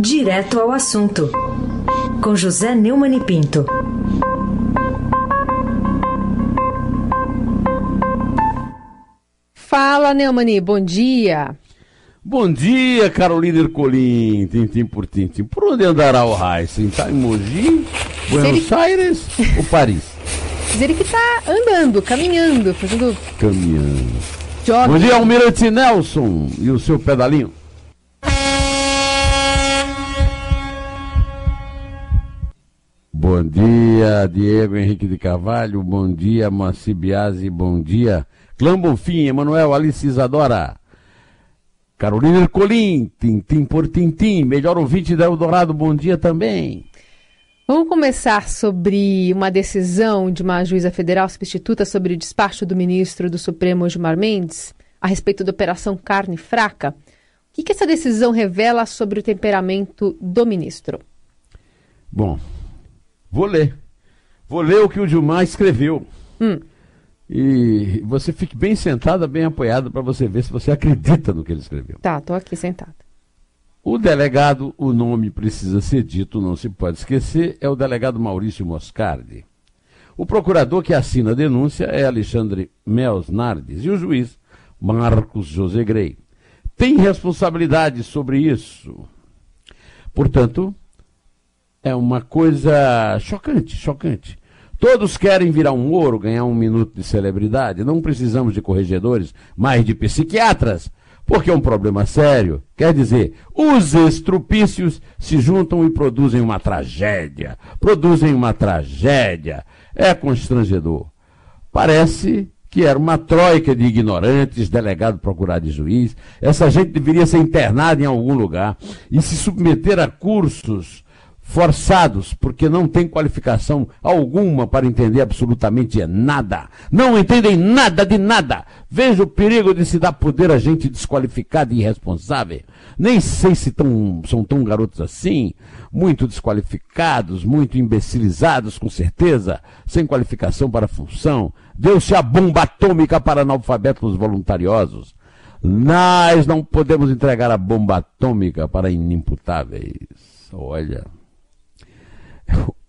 Direto ao assunto, com José Neumann e Pinto. Fala, Neumani, bom dia. Bom dia, Carolina Ercolim, tintim por tintim. Por onde andará o Heisen? Está em Mogi, Buenos ele... Aires ou Paris? Diz ele que está andando, caminhando, fazendo... Caminhando. Jogue. Bom dia, Almirante Nelson e o seu pedalinho. Bom dia, Diego Henrique de Carvalho. Bom dia, Moacir Biasi. Bom dia, Clã Bonfim, Emanuel Alice Isadora. Carolina Ercolim, tintim por tintim, melhor ouvinte da Eldorado, bom dia também. Vamos começar sobre uma decisão de uma juíza federal substituta sobre o despacho do ministro do Supremo Gilmar Mendes a respeito da Operação Carne Fraca. O que, que essa decisão revela sobre o temperamento do ministro? Bom, vou ler. Vou ler o que o Gilmar escreveu. Hum. E você fique bem sentada, bem apoiada, para você ver se você acredita no que ele escreveu. Tá, estou aqui sentada. O delegado, o nome precisa ser dito, não se pode esquecer, é o delegado Maurício Moscardi. O procurador que assina a denúncia é Alexandre Mels Nardes e o juiz Marcos José Grey. Tem responsabilidade sobre isso. Portanto, é uma coisa chocante, chocante. Todos querem virar um ouro, ganhar um minuto de celebridade. Não precisamos de corregedores, mas de psiquiatras, porque é um problema sério. Quer dizer, os estrupícios se juntam e produzem uma tragédia. Produzem uma tragédia. É constrangedor. Parece que era uma troika de ignorantes, delegado, procurado e juiz. Essa gente deveria ser internada em algum lugar e se submeter a cursos forçados, porque não tem qualificação alguma para entender absolutamente nada. Não entendem nada de nada. Veja o perigo de se dar poder a gente desqualificada e irresponsável. Nem sei se tão, são tão garotos assim, muito desqualificados, muito imbecilizados, com certeza, sem qualificação para a função. Deu-se a bomba atômica para analfabetos voluntariosos. Nós não podemos entregar a bomba atômica para inimputáveis. Olha.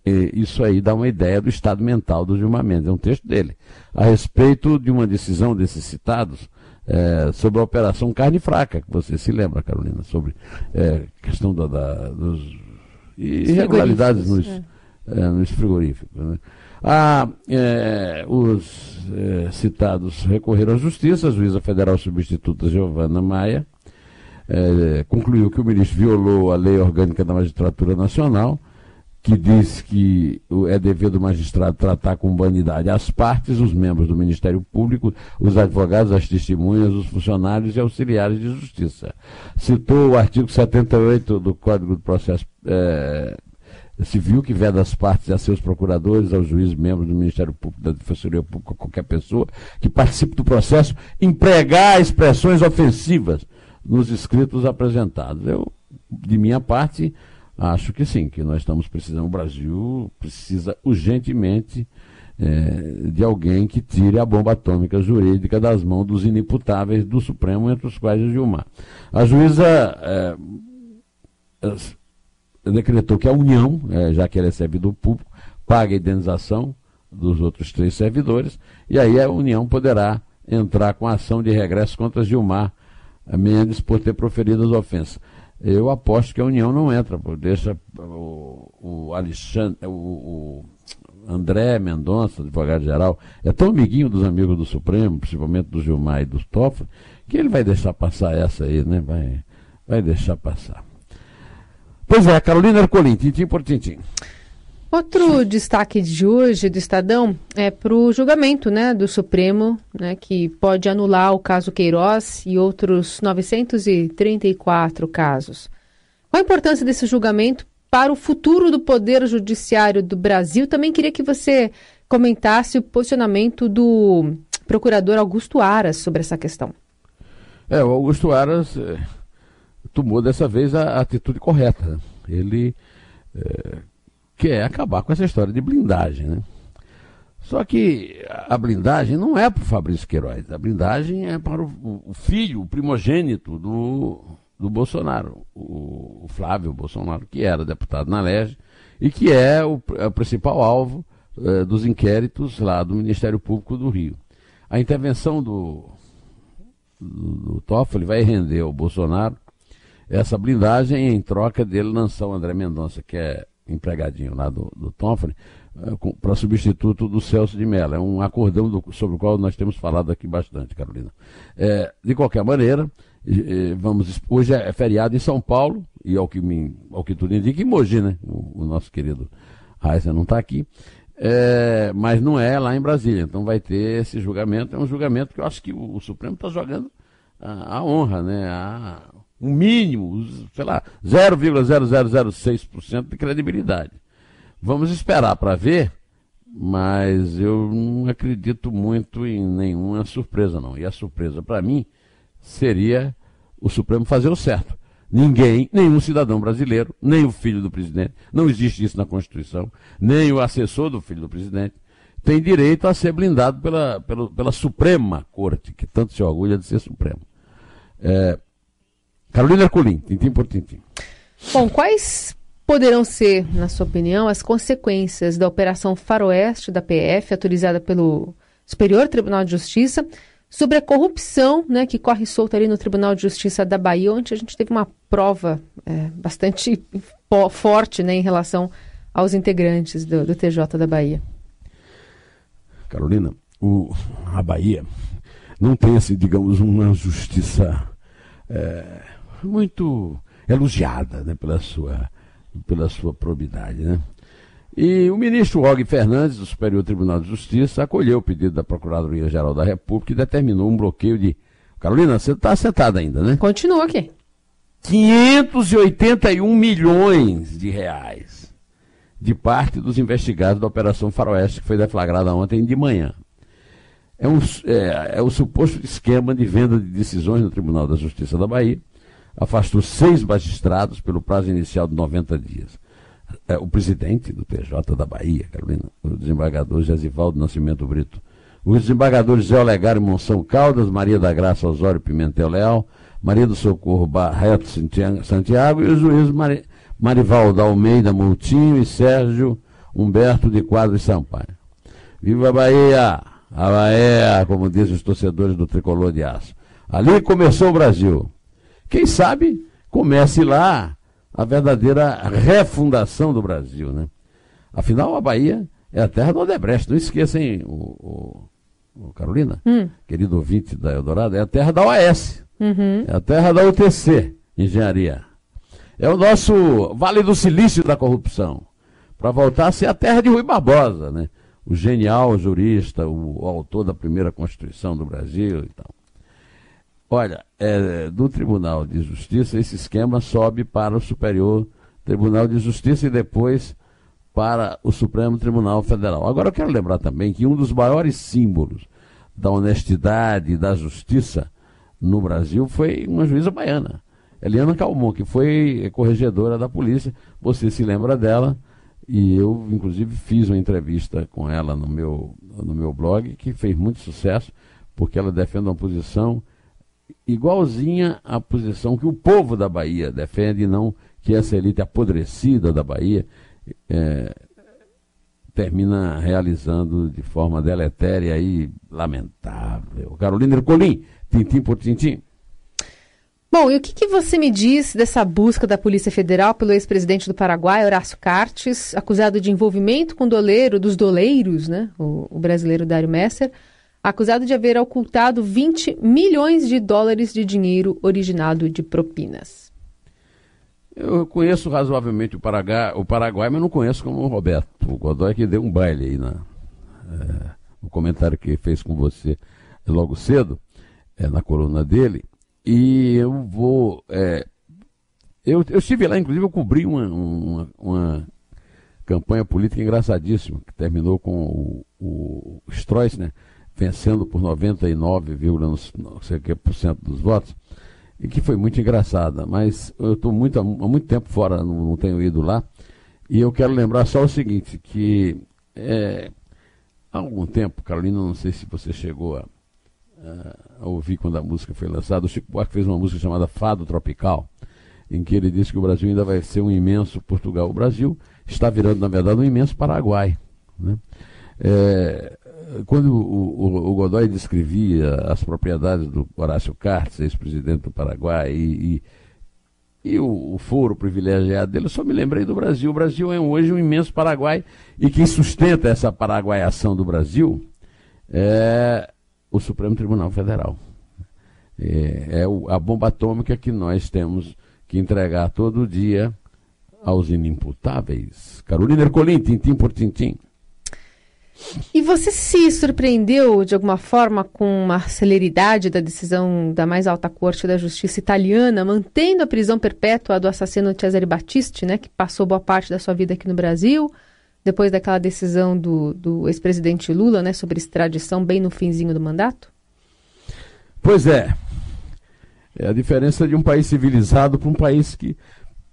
Isso aí dá uma ideia do estado mental do Gilmar Mendes. É um texto dele. A respeito de uma decisão desses citados é, sobre a Operação Carne Fraca, que você se lembra, Carolina, sobre é, questão da, da, dos irregularidades nos, é. é. nos frigoríficos. Né? Ah, é, os é, citados recorreram à justiça, a juíza federal substituta Giovana Maia concluiu que o ministro violou a lei orgânica da magistratura nacional que diz que é dever do magistrado tratar com humanidade as partes, os membros do Ministério Público, os advogados, as testemunhas, os funcionários e auxiliares de justiça. Citou o artigo 78 do Código de Processo é, Civil, que veda as partes a seus procuradores, aos juízes, membros do Ministério Público, da Defensoria Pública, qualquer pessoa que participe do processo, empregar expressões ofensivas nos escritos apresentados. Eu, de minha parte, Acho que sim, que nós estamos precisando, o Brasil precisa urgentemente é, de alguém que tire a bomba atômica jurídica das mãos dos inimputáveis do Supremo, entre os quais o Gilmar. A juíza é, é, decretou que a União, é, já que ela é servidor público, paga a indenização dos outros três servidores, e aí a União poderá entrar com ação de regresso contra Gilmar Mendes por ter proferido as ofensas. Eu aposto que a União não entra, deixa o, o Alexandre, o, o André Mendonça, advogado-geral, é tão amiguinho dos amigos do Supremo, principalmente do Gilmar e do Toffoli, que ele vai deixar passar essa aí, né? Vai, vai deixar passar. Pois é, Carolina Ercolim, tintim por tintim. Outro destaque de hoje do Estadão é para o julgamento né, do Supremo, né, que pode anular o caso Queiroz e outros 934 casos. Qual a importância desse julgamento para o futuro do Poder Judiciário do Brasil? Também queria que você comentasse o posicionamento do procurador Augusto Aras sobre essa questão. É, o Augusto Aras é, tomou dessa vez a, atitude correta. Ele. É, que é acabar com essa história de blindagem. Né? Só que a blindagem não é para o Fabrício Queiroz, a blindagem é para o, filho, o primogênito do, do Bolsonaro, o, o Flávio Bolsonaro, que era deputado na LEGE e que é o, é o principal alvo eh, dos inquéritos lá do Ministério Público do Rio. A intervenção do, do, do Toffoli vai render ao Bolsonaro essa blindagem em troca dele lançar o André Mendonça, que é empregadinho lá do, do Toffoli, eh, para substituto do Celso de Mello. É um acordão do, sobre o qual nós temos falado aqui bastante, Carolina. É, de qualquer maneira, vamos hoje é feriado em São Paulo, e ao que, me, ao que tudo indica, em Mogi, né? O, o nosso querido Raíssa não está aqui. É, mas não é lá em Brasília. Então vai ter esse julgamento. É um julgamento que eu acho que o, o Supremo está jogando a, a, honra, né? A, um mínimo, sei lá, 0,0006% de credibilidade. Vamos esperar para ver, mas eu não acredito muito em nenhuma surpresa, não. E a surpresa para mim seria o Supremo fazer o certo. Ninguém, nenhum cidadão brasileiro, nem o filho do presidente, não existe isso na Constituição, nem o assessor do filho do presidente, tem direito a ser blindado pela, pela, pela Suprema Corte, que tanto se orgulha de ser Supremo. É, Carolina Ercolim, tintim por tintim. Bom, quais poderão ser, na sua opinião, as consequências da Operação Faroeste da PF, autorizada pelo Superior Tribunal de Justiça, sobre a corrupção né, que corre solta ali no Tribunal de Justiça da Bahia, onde a gente teve uma prova é, bastante forte né, em relação aos integrantes do, do TJ da Bahia. Carolina, o, a Bahia não tem, assim, digamos, uma justiça é, muito elogiada né, pela, sua, pela sua probidade. Né? E o ministro Og Fernandes, do Superior Tribunal de Justiça, acolheu o pedido da Procuradoria-Geral da República e determinou um bloqueio de. Carolina, você está sentada ainda, né? Continua aqui. 581 milhões de reais de parte dos investigados da Operação Faroeste, que foi deflagrada ontem de manhã. É, um, é, é o suposto esquema de venda de decisões no Tribunal da Justiça da Bahia. Afastou seis magistrados pelo prazo inicial de 90 dias é, o presidente do TJ da Bahia, Carolina, o desembargador Jesivaldo Nascimento Brito, os desembargadores Zé Olegário Monção Caldas, Maria da Graça Osório Pimentel Leal, Maria do Socorro Barreto Santiago e o juiz Mari, Marivaldo Almeida Moutinho e Sérgio Humberto de Quadros Sampaio. Viva a Bahia! A Bahia, como dizem os torcedores do Tricolor de Aço. Ali começou o Brasil. Quem sabe comece lá a verdadeira refundação do Brasil. Né? Afinal, a Bahia é a terra do Odebrecht. Não esqueçam, o, o, o Carolina, hum. querido ouvinte da Eldorado, é a terra da OAS. Uhum. É a terra da UTC, Engenharia. É o nosso Vale do Silício da corrupção. Para voltar a ser a terra de Rui Barbosa, né? o genial jurista, o, o autor da primeira Constituição do Brasil e tal. Olha, é, do Tribunal de Justiça, esse esquema sobe para o Superior Tribunal de Justiça e depois para o Supremo Tribunal Federal. Agora eu quero lembrar também que um dos maiores símbolos da honestidade e da justiça no Brasil foi uma juíza baiana, Eliana Calmon, que foi corregedora da polícia. Você se lembra dela? E eu, inclusive, fiz uma entrevista com ela no meu, no meu blog, que fez muito sucesso, porque ela defende uma posição igualzinha à posição que o povo da Bahia defende, não que essa elite apodrecida da Bahia é, termina realizando de forma deletéria e lamentável. Carolina Ercolim, tintim por tintim. Bom, e o que, que, você me diz dessa busca da Polícia Federal pelo ex-presidente do Paraguai, Horácio Cartes, acusado de envolvimento com o doleiro dos doleiros, né, o, o brasileiro Dário Messer, acusado de haver ocultado 20 milhões de dólares de dinheiro originado de propinas. Eu conheço razoavelmente o o Paraguai mas não conheço como o Roberto. O Godoy que deu um baile aí na, é, no comentário que fez com você logo cedo, é, na coluna dele. E eu vou. É, eu, eu estive lá, inclusive, eu cobri uma, uma, uma campanha política engraçadíssima, que terminou com o, o Stroessner, vencendo por 99,% dos votos, e que foi muito engraçada. Mas eu estou muito, há muito tempo fora, não, não, tenho ido lá, e eu quero lembrar só o seguinte, que é, há algum tempo, Carolina, não sei se você chegou a, a ouvir quando a música foi lançada, o Chico Buarque fez uma música chamada Fado Tropical, em que ele disse que o Brasil ainda vai ser um imenso Portugal. O Brasil está virando, na verdade, um imenso Paraguai. Né? É, quando o, o, o, Godoy descrevia as propriedades do Horácio Cartes, ex-presidente do Paraguai, e, e, e o, o, foro privilegiado dele, eu só me lembrei do Brasil. O Brasil é hoje um imenso Paraguai, e quem sustenta essa paraguaiação do Brasil é o Supremo Tribunal Federal. É, é a bomba atômica que nós temos que entregar todo dia aos inimputáveis. Carolina Ercolim, tintim por tintim. E você se surpreendeu de alguma forma com a celeridade da decisão da mais alta corte da justiça italiana, mantendo a prisão perpétua do assassino Cesare Battisti, né, que passou boa parte da sua vida aqui no Brasil, depois daquela decisão do, do ex-presidente Lula, né, sobre extradição bem no finzinho do mandato? Pois é. É a diferença de um país civilizado para um país que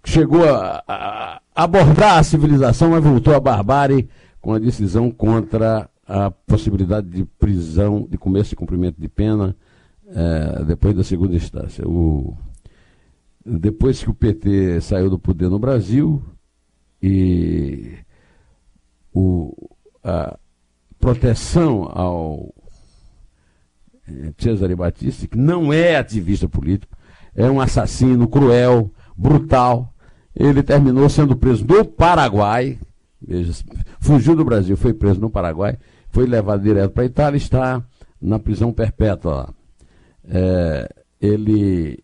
chegou a, a, abordar a civilização, mas voltou à barbárie com a decisão contra a possibilidade de prisão, de começo e cumprimento de pena, é, depois da segunda instância. O, depois que o PT saiu do poder no Brasil e o, a proteção ao é, Cesare Battisti, que não é ativista político, é um assassino cruel, brutal. Ele terminou sendo preso no Paraguai, veja, fugiu do Brasil, foi preso no Paraguai, foi levado direto para a Itália, está na prisão perpétua lá. É, ele,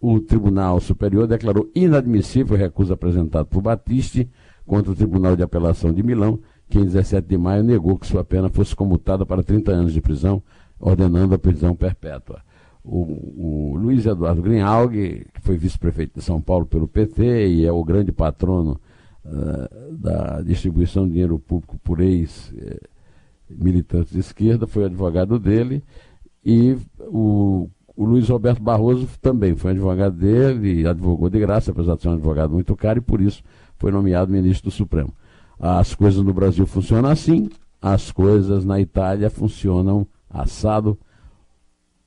o Tribunal Superior declarou inadmissível o recurso apresentado por Battisti contra o Tribunal de Apelação de Milão, que em 17 de maio negou que sua pena fosse comutada para 30 anos de prisão ordenando a prisão perpétua. O, o Luiz Eduardo Grinalg, que foi vice-prefeito de São Paulo pelo PT e é o grande patrono da distribuição de dinheiro público por ex-militantes de esquerda, foi advogado dele, e o, o Luiz Roberto Barroso também foi advogado dele, advogou de graça, apesar de ser um advogado muito caro, e por isso foi nomeado ministro do Supremo. As coisas no Brasil funcionam assim, as coisas na Itália funcionam assado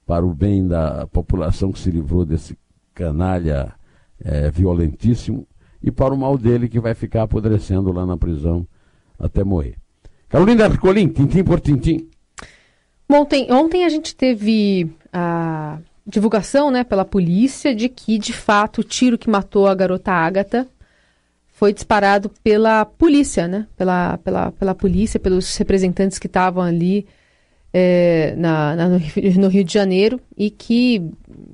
para o bem da população que se livrou desse canalha é, violentíssimo e para o mal dele que vai ficar apodrecendo lá na prisão até morrer. Carolina Ercolim, tintim por tintim. Ontem, ontem a gente teve a divulgação né, pela polícia de que, de fato, o tiro que matou a garota Ágata foi disparado pela polícia, né? Pela, pela, pela polícia, pelos representantes que estavam ali é, na, na, no Rio de Janeiro e que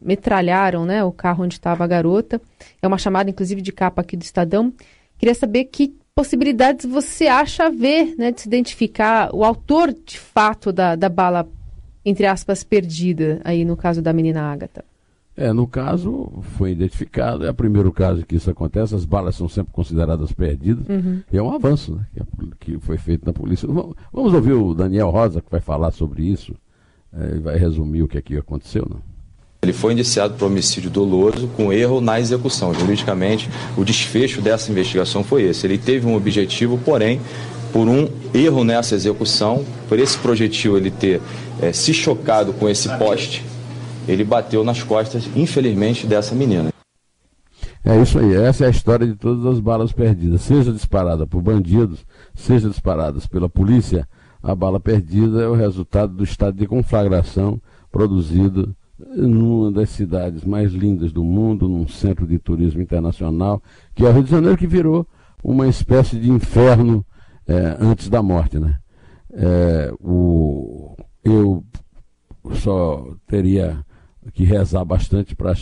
metralharam né, o carro onde estava a garota. É uma chamada, inclusive, de capa aqui do Estadão. Queria saber que possibilidades você acha haver né, de se identificar o autor de fato da, da bala, entre aspas, perdida aí no caso da menina Ágata. É, no caso, foi identificado, é o primeiro caso que isso acontece, as balas são sempre consideradas perdidas, uhum. e é um avanço né, que, foi feito na polícia. Vamos ouvir o Daniel Rosa, que vai falar sobre isso, é, e vai resumir o que aqui aconteceu, não? Ele foi indiciado por homicídio doloso com erro na execução. Juridicamente, o desfecho dessa investigação foi esse. Ele teve um objetivo, porém, por um erro nessa execução, por esse projetil ele ter é, se chocado com esse poste, ele bateu nas costas, infelizmente, dessa menina. É isso aí, essa é a história de todas as balas perdidas, seja disparada por bandidos, seja disparadas pela polícia, a bala perdida é o resultado do estado de conflagração produzido numa das cidades mais lindas do mundo, num centro de turismo internacional, que é o Rio de Janeiro, que virou uma espécie de inferno é, antes da morte. Né? É, o, eu só teria que rezar bastante para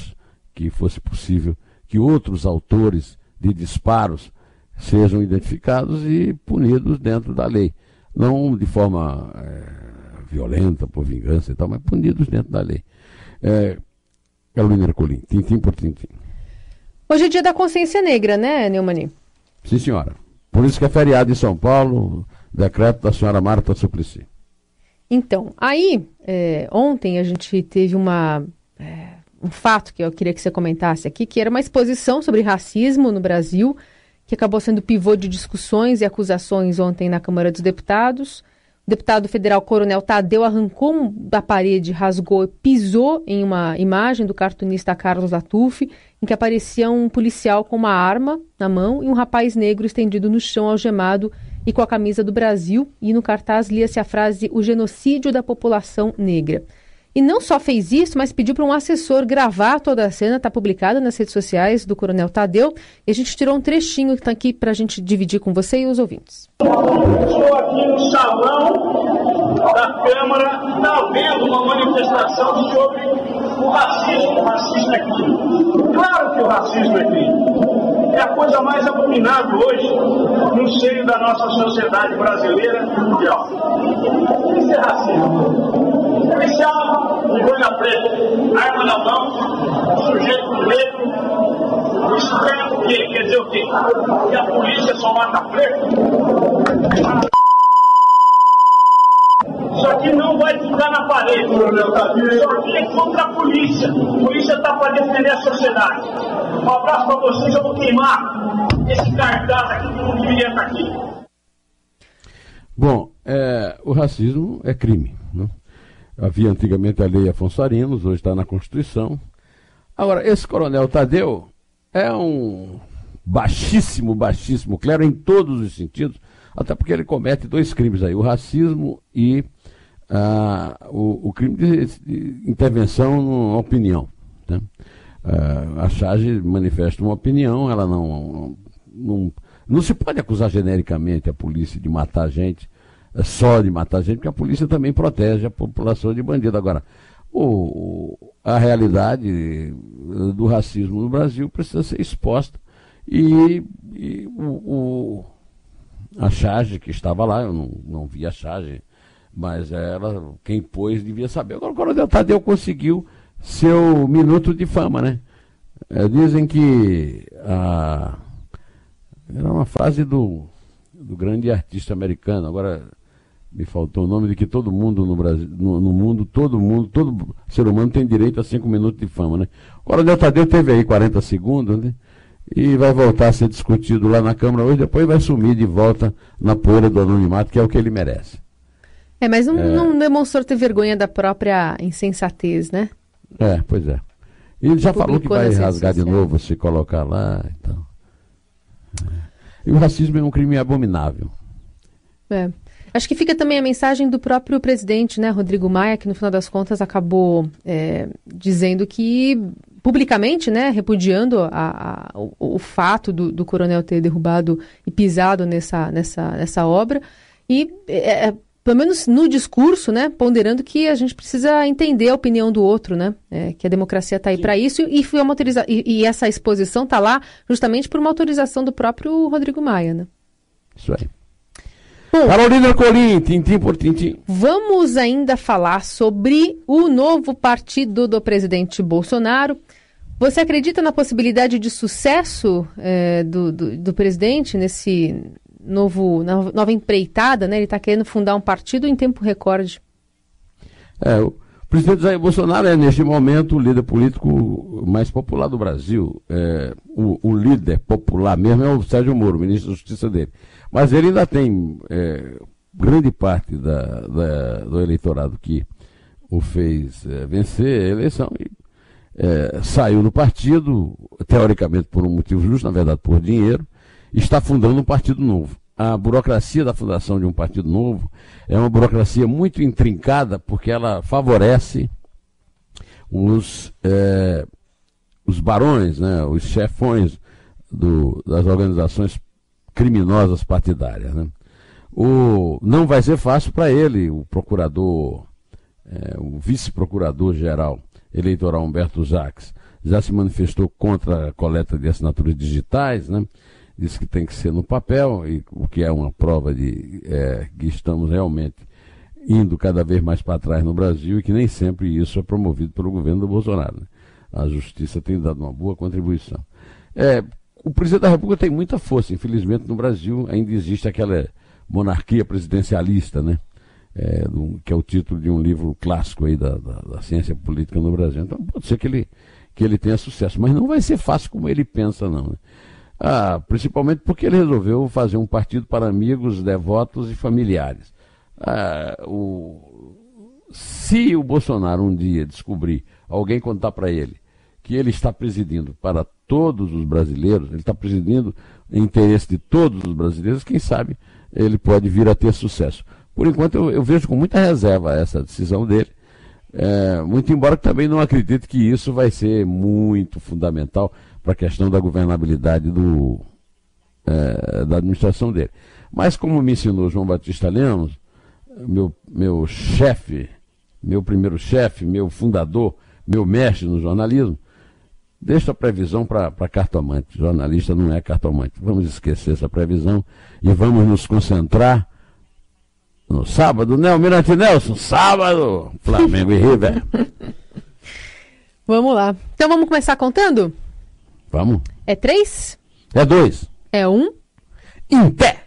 que fosse possível que outros autores de disparos sejam identificados e punidos dentro da lei. Não de forma é, violenta, por vingança e tal, mas punidos dentro da lei. É, Carolina Ercolim, tintim por tintim. Hoje é dia da consciência negra, né, Neumani? Sim, senhora. Por isso que é feriado em São Paulo, decreto da senhora Marta Suplicy. Então, aí, é, ontem a gente teve uma, é, um fato que eu queria que você comentasse aqui, que era uma exposição sobre racismo no Brasil, que acabou sendo pivô de discussões e acusações ontem na Câmara dos Deputados. O deputado federal Coronel Tadeu arrancou da parede, rasgou, pisou em uma imagem do cartunista Carlos Latuf, em que aparecia um policial com uma arma na mão e um rapaz negro estendido no chão, algemado e com a camisa do Brasil. E no cartaz lia-se a frase: o genocídio da população negra. E não só fez isso, mas pediu para um assessor gravar toda a cena, está publicada nas redes sociais do Coronel Tadeu. E a gente tirou um trechinho que está aqui para a gente dividir com você e os ouvintes. Estou aqui no salão da Câmara, está havendo uma manifestação sobre o racismo. O racismo crime. Claro que o racismo é crime. É a coisa mais abominável hoje no seio da nossa sociedade brasileira mundial. Isso é racismo policial de boina preta, arma na mão, sujeito negro, quer o quê? Quer dizer o quê? Que a polícia só mata preto? Isso aqui não vai ficar na parede, Isso aqui é contra a polícia. A polícia está para defender a sociedade. Um abraço para vocês, eu vou queimar esse cartaz aqui que não deveria estar aqui. Bom, é, o racismo é crime. Né? Havia antigamente a lei Afonso Arinos, hoje está na Constituição. Agora, esse coronel Tadeu é um baixíssimo, baixíssimo clero em todos os sentidos, até porque ele comete dois crimes aí, o racismo e ah, o, o, crime de, intervenção na opinião. Né? Ah, a charge manifesta uma opinião, ela não, não, não se pode acusar genericamente a polícia de matar gente só de matar gente, porque a polícia também protege a população de bandido. Agora, o, a realidade do racismo no Brasil precisa ser exposta e, e o, o, a charge que estava lá, eu não, não vi a charge, mas ela, quem pôs devia saber. Agora o Coronel Tadeu conseguiu seu minuto de fama, né? É, dizem que a, era uma frase do, do grande artista americano, agora me faltou o nome de que todo mundo no Brasil, no, no, mundo, todo mundo, todo ser humano tem direito a cinco minutos de fama, né? O Coronel Tadeu teve aí 40 segundos, né? E vai voltar a ser discutido lá na Câmara hoje, depois vai sumir de volta na poeira do anonimato, que é o que ele merece. É, mas não, é... não demonstrou ter vergonha da própria insensatez, né? É, pois é. E ele já falou que vai rasgar de novo se colocar lá. Então. E o racismo é um crime abominável. É. Acho que fica também a mensagem do próprio presidente, né, Rodrigo Maia, que no final das contas acabou é, dizendo que publicamente, né, repudiando a, a, o, o, fato do, do, coronel ter derrubado e pisado nessa, nessa, nessa obra e é, é, pelo menos no discurso, né, ponderando que a gente precisa entender a opinião do outro, né, é, que a democracia está aí para isso e, foi uma autoriza e, e essa exposição está lá justamente por uma autorização do próprio Rodrigo Maia, né? Isso aí. Bom, Carolina Colim, tintim por tintim. Vamos ainda falar sobre o novo partido do presidente Bolsonaro. Você acredita na possibilidade de sucesso é, do, do, do, presidente nesse novo nova empreitada? Né? Ele está querendo fundar um partido em tempo recorde. É, o presidente Jair Bolsonaro é, neste momento, o líder político mais popular do Brasil. É, o, o líder popular mesmo é o Sérgio Moro, ministro da Justiça dele. Mas ele ainda tem é, grande parte da, da, do eleitorado que o fez é, vencer a eleição e é, saiu do partido, teoricamente por um motivo justo, na verdade por dinheiro, está fundando um partido novo. A burocracia da fundação de um partido novo é uma burocracia muito intrincada porque ela favorece os, é, os barões, né, os chefões do, das organizações criminosas partidárias. Né? O, não vai ser fácil para ele, o procurador, é, o vice-procurador-geral eleitoral Humberto Jacques, já se manifestou contra a coleta de assinaturas digitais, né? Disse que tem que ser no papel, e, o que é uma prova de é, que estamos realmente indo cada vez mais para trás no Brasil e que nem sempre isso é promovido pelo governo do Bolsonaro. Né? A justiça tem dado uma boa contribuição. É, o presidente da República tem muita força. Infelizmente, no Brasil ainda existe aquela monarquia presidencialista, né? É, que é o título de um livro clássico aí da, da, da, ciência política no Brasil. Então pode ser que ele, que ele tenha sucesso, mas não vai ser fácil como ele pensa, não. Né? Ah, principalmente porque ele resolveu fazer um partido para amigos, devotos e familiares. ah, o, se o Bolsonaro um dia descobrir, alguém contar para ele, que ele está presidindo para todos os brasileiros, ele está presidindo em interesse de todos os brasileiros, quem sabe ele pode vir a ter sucesso. Por enquanto, eu, eu vejo com muita reserva essa decisão dele, é, muito embora também não acredite que isso vai ser muito fundamental para a questão da governabilidade do, é, da administração dele. Mas, como me ensinou João Batista Lemos, meu, meu chefe, meu primeiro chefe, meu fundador, meu mestre no jornalismo, deixa a previsão para cartomante. Jornalista não é cartomante. Vamos esquecer essa previsão e vamos nos concentrar no sábado, né? O Mirante Nelson, sábado, Flamengo e River. Vamos lá. Então vamos começar contando? Vamos. É três? É dois. É um? Em pé.